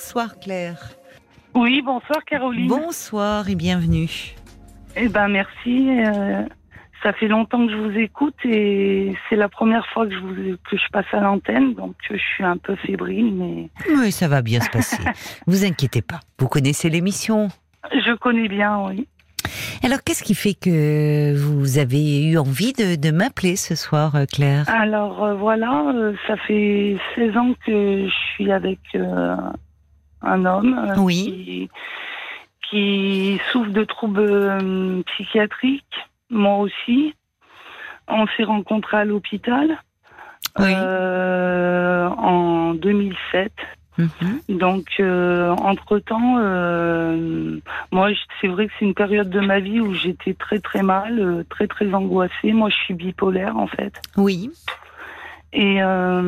Bonsoir Claire. Oui, bonsoir Caroline. Bonsoir et bienvenue. Eh ben merci. euh, ça fait longtemps que je vous écoute et c'est la première fois que je, vous, que je passe à l'antenne, donc euh, je suis un peu fébrile, mais Oui, ça va bien se passer. vous inquiétez pas. Vous connaissez l'émission. je connais bien, oui. Alors, qu'est-ce qui fait que vous avez eu envie de, de m'appeler ce soir, euh, Claire? Alors euh, voilà, euh, ça fait 16 ans que je suis avec euh, un homme euh, Oui. qui, qui souffre de troubles euh, psychiatriques, moi aussi. On s'est rencontrés à l'hôpital Oui. euh, en 2007. Mhm. Donc, euh, entre-temps, euh, moi, c'est vrai que c'est une période de ma vie où j'étais très très mal, très très angoissée. Moi, je suis bipolaire en fait. Oui. Et euh,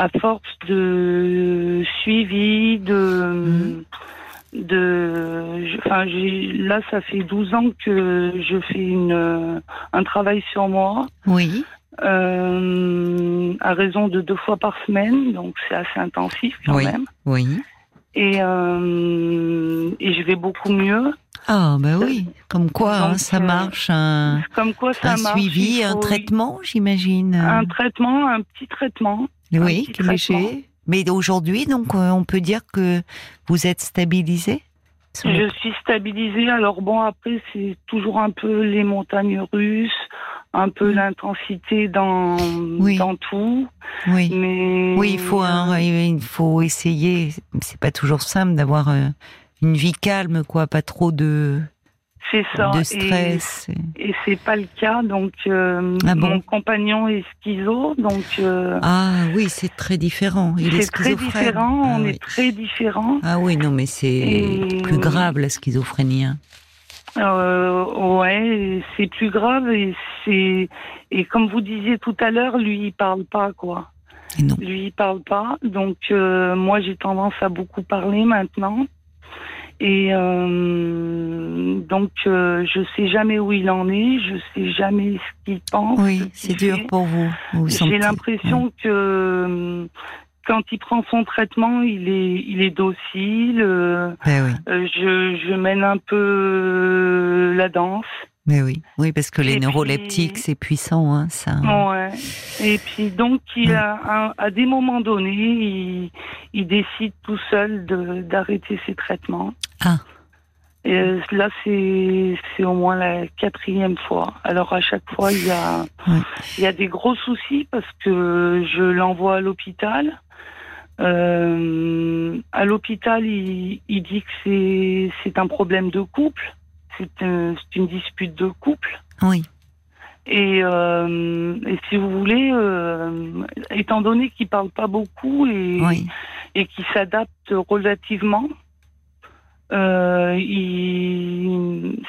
à force de suivi, de, de, je- enfin, là, ça fait 12 ans que je fais une, un travail sur moi, Oui. euh, à raison de deux fois par semaine, donc c'est assez intensif quand Oui. même. Oui. Et, euh, et je vais beaucoup mieux. Ah, bah oui. Comme quoi, hein, ça euh, marche. Un, Comme quoi ça un marche. suivi, un traitement, j'imagine. Un traitement, un petit traitement. Oui. Mais aujourd'hui, donc, euh, on peut dire que vous êtes stabilisé Je suis stabilisée. Alors bon, après, c'est toujours un peu les montagnes russes, un peu Mm. l'intensité dans, Oui. dans tout. Oui. Mais Oui, il faut, un- il faut essayer. C'est pas toujours simple d'avoir euh, une vie calme, quoi, pas trop de, c'est ça. de Et- stress. Et, c'est pas le cas. Donc, euh, Ah bon mon compagnon est schizo. Donc, euh, Ah oui, c'est très différent. Il est c'est très différent. Ah on oui. est très différents. Ah oui, non, mais c'est plus grave la schizophrénie. hein. Euh, ouais, c'est plus grave et c'est et comme vous disiez tout à l'heure, lui il parle pas quoi. Et non. Lui il parle pas, donc euh, moi j'ai tendance à beaucoup parler maintenant. Et euh, donc euh, je sais jamais où il en est, je sais jamais ce qu'il pense. Oui, c'est dur fait. pour vous. vous J'ai l'impression que euh, quand il prend son traitement, il est il est docile. euh, Ben oui, euh, je, je mène un peu la danse. mais oui, oui, parce que les Et neuroleptiques, puis- c'est puissant, hein, ça. Ouais. Et puis donc, il Ouais. a, à des moments donnés, il, il décide tout seul d'arrêter ses traitements. Ah. Et euh, là, c'est c'est au moins la quatrième fois. Alors à chaque fois, il y a Ouais. il y a des gros soucis parce que je l'envoie à l'hôpital. Euh, à l'hôpital, il, il dit que c'est c'est un problème de couple. C'est un- c'est une dispute de couple. Oui, Et, euh, et si vous voulez, euh, étant donné qu'il parle pas beaucoup et, oui. et qu'il s'adapte relativement, euh, il-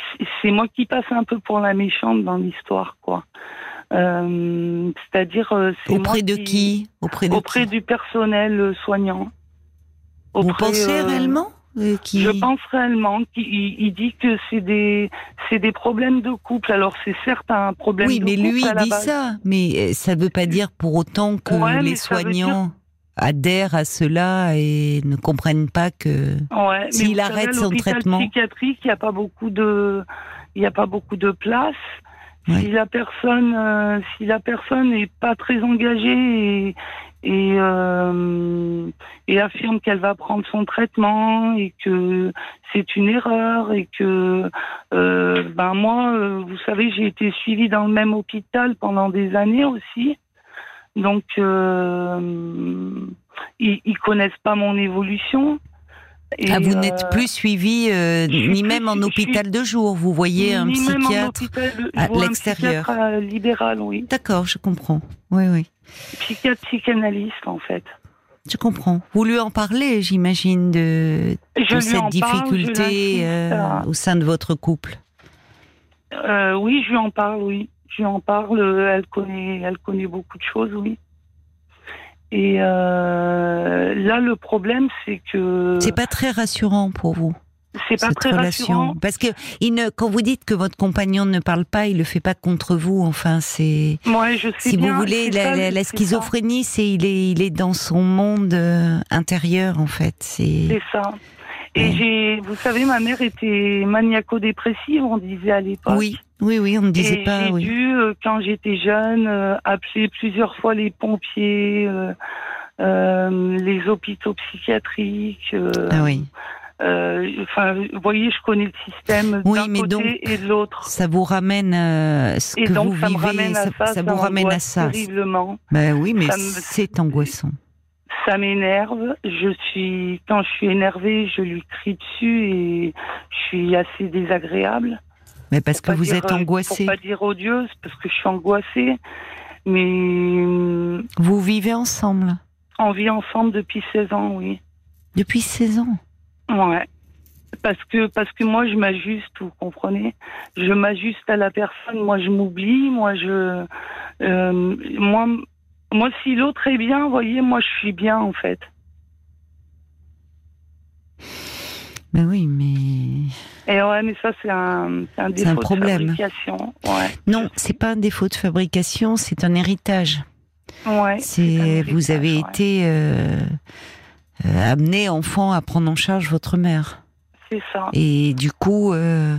c'est moi qui passe un peu pour la méchante dans l'histoire, quoi. Euh, C'est-à-dire, euh, c'est moi Auprès de qui Auprès de Auprès qui? du personnel soignant. Vous pensez réellement qui... Je pense réellement qu'il il- il dit que c'est des c'est des problèmes de couple. Alors c'est certes un problème Oui, de mais couple lui à la dit base. ça. Mais ça ne veut pas dire pour autant que Ouais, mais les soignants adhèrent à cela et ne comprennent pas que. Ouais, S'il arrête savez, son traitement. psychiatrique, il n'y a pas beaucoup de, il a pas beaucoup de place. Ouais. Si la personne, euh, si la personne n'est pas très engagée et et, euh, et affirme qu'elle va prendre son traitement et que c'est une erreur et que euh, ben moi, vous savez, j'ai été suivie dans le même hôpital pendant des années aussi. Donc, euh, ils, ils connaissent pas mon évolution. Et, ah, vous euh, n'êtes plus suivi euh, ni même en hôpital de jour. Vous voyez un psychiatre. de- à l'extérieur. libéral, oui. D'accord, je comprends. Oui, oui. Psychiatre psychanalyste, en fait. Je comprends. Vous lui en parlez, j'imagine, de, cette parle, difficulté euh, au sein de votre couple? Euh, oui, je lui en parle, oui. Lui en parle. euh, Elle connaît, elle connaît beaucoup de choses, oui. Et euh, là, le problème, c'est que C'est pas très rassurant pour vous. c'est pas cette très relation rassurant. Parce que il ne, quand vous dites que votre compagnon ne parle pas, il le fait pas contre vous. Enfin, c'est Moi, je sais si bien, vous voulez la, ça, la- la c'est ça. schizophrénie, c'est il est il est dans son monde euh, intérieur en fait. C'est C'est ça. Et Ouais. j'ai, vous savez, ma mère était maniaco-dépressive, on disait à l'époque. oui, oui, oui, on ne disait Et pas. j'ai Oui. dû, euh, quand j'étais jeune, euh, appeler plusieurs fois les pompiers, euh, les hôpitaux psychiatriques. Ah oui. Enfin, vous voyez, je connais le système Oui, d'un côté donc, et de l'autre. Ça vous ramène ce Et que donc, vous ça me vivez, ramène à ça, ça, ça vous ramène à ça. Terriblement. Ben oui, mais me- c'est angoissant. Ça m'énerve. Je suis, quand je suis énervée, je lui crie dessus et je suis assez désagréable. Mais parce que vous dire, êtes euh, angoissé. Pour pas dire odieuse, parce que je suis angoissée. Mais euh, Vous vivez ensemble? on vit ensemble depuis 16 ans, oui. depuis 16 ans? Ouais. Parce que, parce que moi, je m'ajuste, vous comprenez? Je m'ajuste à la personne, moi, je m'oublie, moi, je. euh, moi, moi, si l'autre est bien, vous voyez, moi, je suis bien, en fait. Ben oui, mais Et ouais, mais ça, c'est un, un défaut problème. de fabrication. Ouais. non, c'est pas un défaut de fabrication, c'est un héritage. Ouais. C'est vous avez ouais. été euh, euh, amené enfant à prendre en charge votre mère C'est ça. et du coup euh,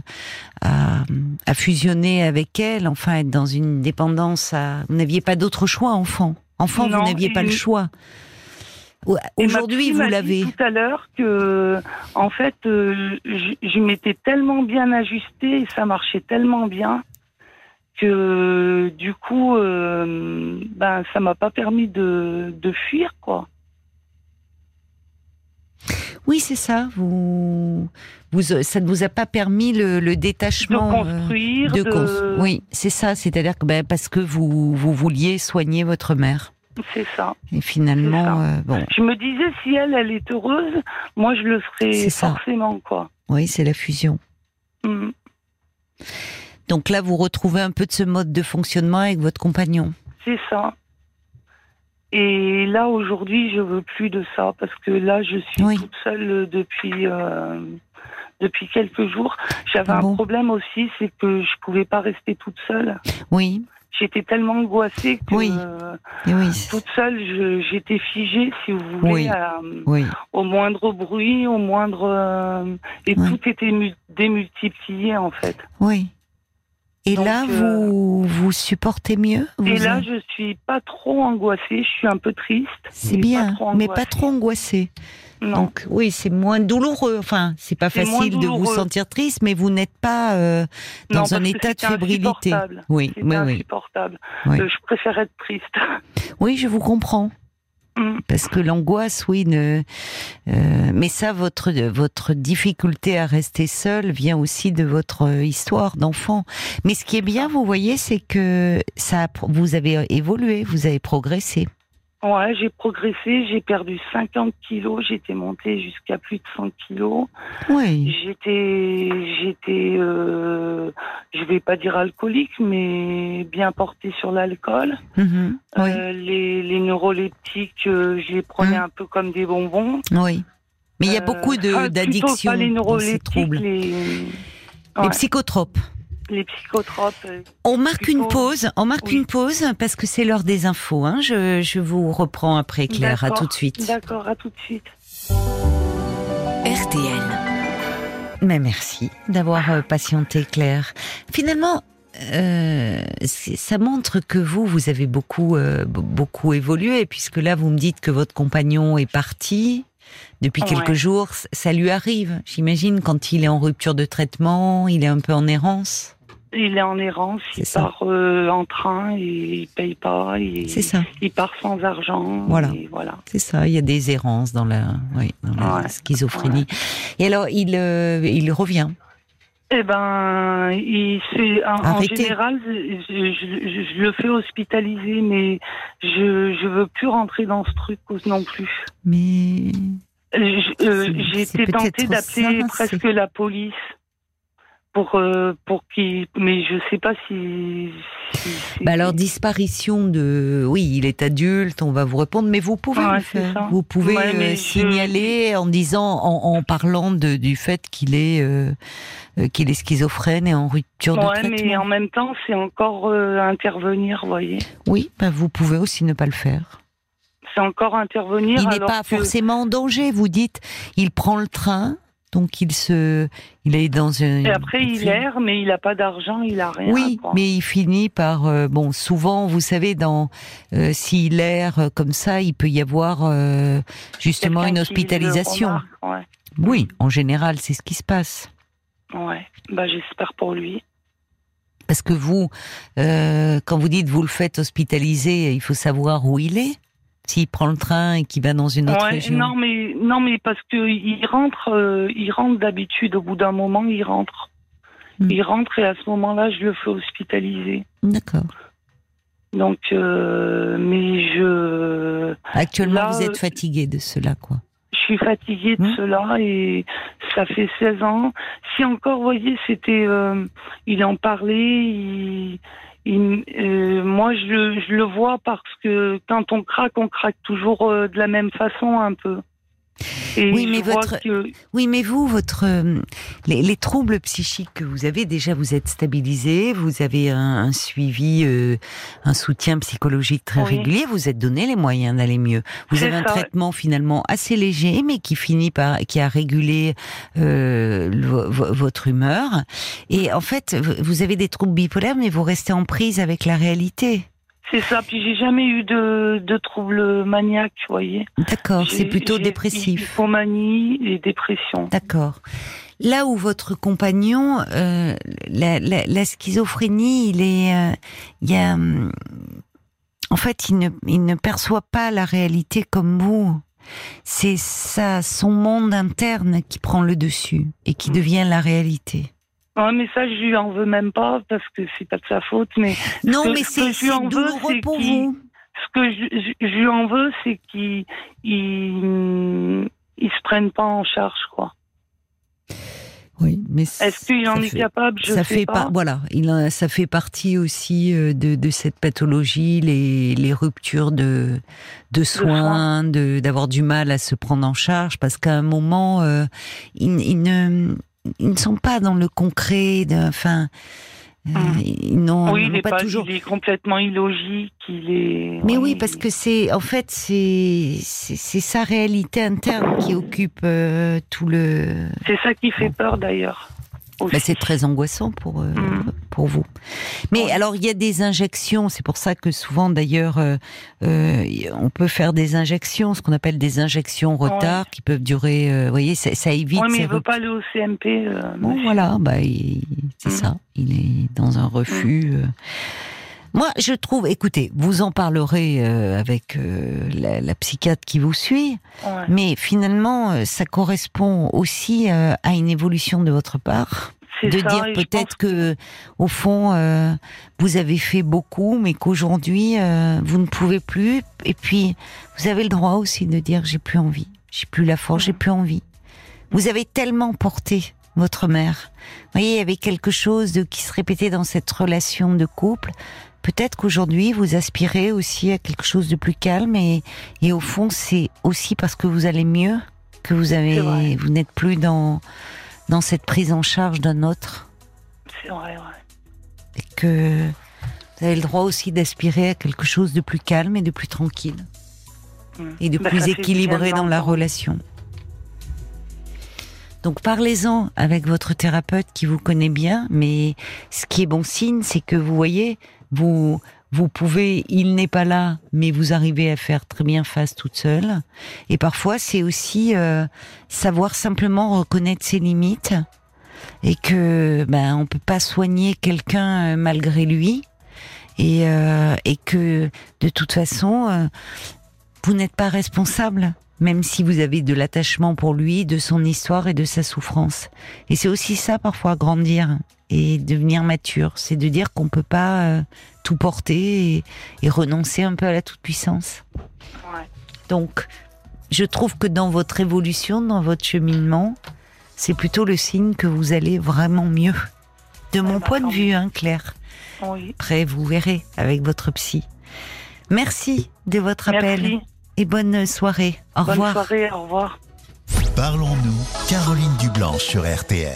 à, à fusionner avec elle, enfin être dans une dépendance. À... Vous n'aviez pas d'autre choix, enfant. Enfant, Non, vous n'aviez pas le choix. Aujourd'hui, vous l'avez. Tout à l'heure que, en fait, euh, je, je m'étais tellement bien ajustée et ça marchait tellement bien que, du coup, euh, ben, ça m'a pas permis de, de fuir, quoi. Oui, c'est ça. Vous, vous, ça ne vous a pas permis le, le De détachement. euh, construire, de Oui, c'est ça. C'est-à-dire que ben, parce que vous, vous vouliez soigner votre mère. C'est ça. Et finalement, ça. euh, bon, Je me disais, si elle, elle est heureuse, moi, je le ça. forcément, quoi. oui, c'est la fusion. Mm. Donc là, vous retrouvez un peu de ce mode de fonctionnement avec votre compagnon. C'est ça. Et là, aujourd'hui, je veux plus de ça parce que là, je suis Oui. toute seule depuis euh, depuis quelques jours. J'avais Ah un problème aussi, c'est que je pouvais pas rester toute seule. Oui, J'étais tellement angoissée que Oui. euh, et oui, toute seule, j'étais figée, si vous voulez, Oui. à- oui. au moindre bruit, au moindre euh, et tout était mu- démultiplié en fait. oui. Et Donc, là, euh, vous vous supportez mieux Et vous là, en- je suis pas trop angoissée, je suis un peu triste. c'est mais bien, pas mais pas angoissée. trop angoissé. Non. Donc oui, c'est moins douloureux. Enfin, c'est pas facile de vous sentir triste, mais vous n'êtes pas euh, dans Non, un état de fébrilité. Oui, oui, oui, insupportable. Oui. Euh, je préfère être triste. oui, je vous comprends. Mm. Parce que l'angoisse, oui, ne... euh, mais ça, votre votre difficulté à rester seul vient aussi de votre histoire d'enfant. Mais ce qui est bien, vous voyez, c'est que ça, vous avez évolué, vous avez progressé. Ouais, j'ai progressé, j'ai perdu 50 kilos, j'étais montée jusqu'à plus de 100 kilos. Oui, J'étais, j'étais, euh, je vais pas dire alcoolique, mais bien portée sur l'alcool. Mhm. oui, Euh, les, les neuroleptiques, euh, je les prenais Mm. un peu comme des bonbons. oui. Mais il y a Euh, beaucoup de- ah, d'addictions pas les dans ces neuroleptiques, troubles. Les, psychotropes. Les psychotropes. euh, On marque Plutôt- une pause. On marque Oui. une pause parce que c'est l'heure des infos. Hein. Je, je vous reprends après, Claire. À tout de suite. D'accord, à tout de suite. RTL. Mais merci d'avoir euh, patienté, Claire. Finalement, euh, ça montre que vous, vous avez beaucoup, euh, beaucoup évolué, puisque là, vous me dites que votre compagnon est parti depuis Ouais. quelques jours. Ça lui arrive, j'imagine, quand il est en rupture de traitement, il est un peu en errance. Il est en errance, il ça. part euh, en train et il paye pas. Il, C'est ça. Il part sans argent. Voilà. voilà. C'est ça, il y a des errances dans la, oui, dans la Ouais. schizophrénie. Et alors, il, euh, il revient. Eh ben, il en, en général, je, je- je le fais hospitaliser, mais je je veux plus rentrer dans ce truc non plus. Mais euh, J'ai été tentée d'appeler presque la police pour euh, pour qui mais je sais pas si, si- Bah alors disparition de, oui, il est adulte, on va vous répondre, mais vous pouvez Ouais, le faire. Vous pouvez Ouais, mais euh, je- signaler en disant, en, en parlant de, du fait qu'il est euh, qu'il est schizophrène et en rupture de ouais mais traitement. en même temps c'est encore intervenir voyez Oui, bah vous pouvez aussi ne pas le faire. c'est encore intervenir Il n'est pas que- forcément en danger. Vous dites, il prend le train, donc il se, il est dans un. et après il erre mais il a pas d'argent il a rien Oui, mais il finit par euh, bon. Souvent, vous savez, dans euh, s'il erre comme ça, il peut y avoir euh, justement une hospitalisation. remarque, Oui, en général, c'est ce qui se passe. ouais bah j'espère pour lui Parce que vous, quand vous dites vous le faites hospitaliser, il faut savoir où il est. S'il prend le train et qu'il va dans une autre Ouais, région. non mais non mais parce que il rentre euh, il rentre d'habitude au bout d'un moment il rentre Hmm. il rentre et à ce moment-là je le fais hospitaliser D'accord. donc euh, mais je Actuellement, Là, vous êtes fatigué de cela, quoi. je suis fatiguée de Hmm. cela et ça fait 16 ans si encore vous voyez c'était euh, il en parlait il, euh, moi je, je le vois parce que quand on craque on craque toujours euh, de la même façon un peu et Oui, mais votre- que Oui, mais vous, votre euh, les, les troubles psychiques que vous avez, déjà, vous êtes stabilisé, vous avez un, un suivi, euh, un soutien psychologique très Oui. régulier, vous êtes donné les moyens d'aller mieux. Vous avez un traitement finalement assez léger, mais qui finit par, qui a régulé euh, le- votre humeur. Et en fait, vous- vous avez des troubles bipolaires, mais vous restez en prise avec la réalité. C'est ça, puis j'ai jamais eu de, de troubles maniaques, vous voyez. D'accord, c'est plutôt dépressif. Hypomanie et dépression. D'accord. Là où votre compagnon, euh, la, la- la schizophrénie, il est, euh, il y a, hum, en fait, il ne, il ne perçoit pas la réalité comme vous. C'est ça, son monde interne qui prend le dessus et qui devient la réalité. Ouais, mais ça, je lui en veux même pas parce que c'est pas de sa faute, mais Non, mais ce que c'est je lui en c'est veux, douloureux pour vous. ce que je, je- je lui en veux, c'est qu'il il, il se prenne pas en charge, quoi. Oui, mais Est-ce qu'il en est fait- capable? Je ça sais fait pas. pas. Voilà, il a- ça fait partie aussi euh, de, de cette pathologie, les, les ruptures de, de soins, de d'avoir du mal à se prendre en charge, parce qu'à un moment, euh, ils ne ils ne sont pas dans le concret. de- Enfin, euh, ils n'ont oui, il est, pas, pas, toujours. il est complètement illogique. Il est. Mais oui, parce que c'est en fait c'est sa réalité interne qui occupe euh, tout le. c'est ça qui fait peur d'ailleurs. Bah, c'est très angoissant pour euh, Mm. pour vous. Mais alors il y a des injections, c'est pour ça que souvent d'ailleurs euh, euh, on peut faire des injections, ce qu'on appelle des injections retard, qui peuvent durer. vous voyez, ça, ça évite. Oui, mais il veut ruptures. pas aller au CMP. Bon monsieur. voilà, bah c'est Mm. ça. Il est dans un refus. euh. Moi, je trouve. Écoutez, vous en parlerez euh, avec euh, la, la psychiatre qui vous suit. Ouais. Mais finalement, euh, ça correspond aussi euh, à une évolution de votre part de ça, dire peut-être que au fond euh, vous avez fait beaucoup mais qu'aujourd'hui euh, vous ne pouvez plus et puis vous avez le droit aussi de dire j'ai plus envie j'ai plus la force j'ai plus envie vous avez tellement porté votre mère vous voyez il y avait quelque chose de qui se répétait dans cette relation de couple peut-être qu'aujourd'hui vous aspirez aussi à quelque chose de plus calme et, et au fond c'est aussi parce que vous allez mieux que vous avez vous n'êtes plus dans dans cette prise en charge d'un autre C'est vrai, ouais. et que vous avez le droit aussi d'aspirer à quelque chose de plus calme et de plus tranquille Mm. et de Bah, plus équilibré dans la relation. Donc parlez-en avec votre thérapeute qui vous connaît bien, mais ce qui est bon signe, c'est que vous voyez, vous vous pouvez, il n'est pas là, mais vous arrivez à faire très bien face toute seule. Et parfois, c'est aussi euh, savoir simplement reconnaître ses limites et que ben on peut pas soigner quelqu'un euh, malgré lui et euh, et que de toute façon euh, vous n'êtes pas responsable même si vous avez de l'attachement pour lui, de son histoire et de sa souffrance. Et c'est aussi ça parfois grandir et devenir mature, c'est de dire qu'on peut pas euh, tout porter et, et renoncer un peu à la toute puissance. Ouais. Donc, je trouve que dans votre évolution, dans votre cheminement, c'est plutôt le signe que vous allez vraiment mieux De mon bah, point de vue, hein, Claire. Oui. Après, vous verrez avec votre psy. Merci de votre appel et bonne soirée. Au Bonne revoir. soirée. Au revoir. Parlons-nous, Caroline Dublanche sur RTL.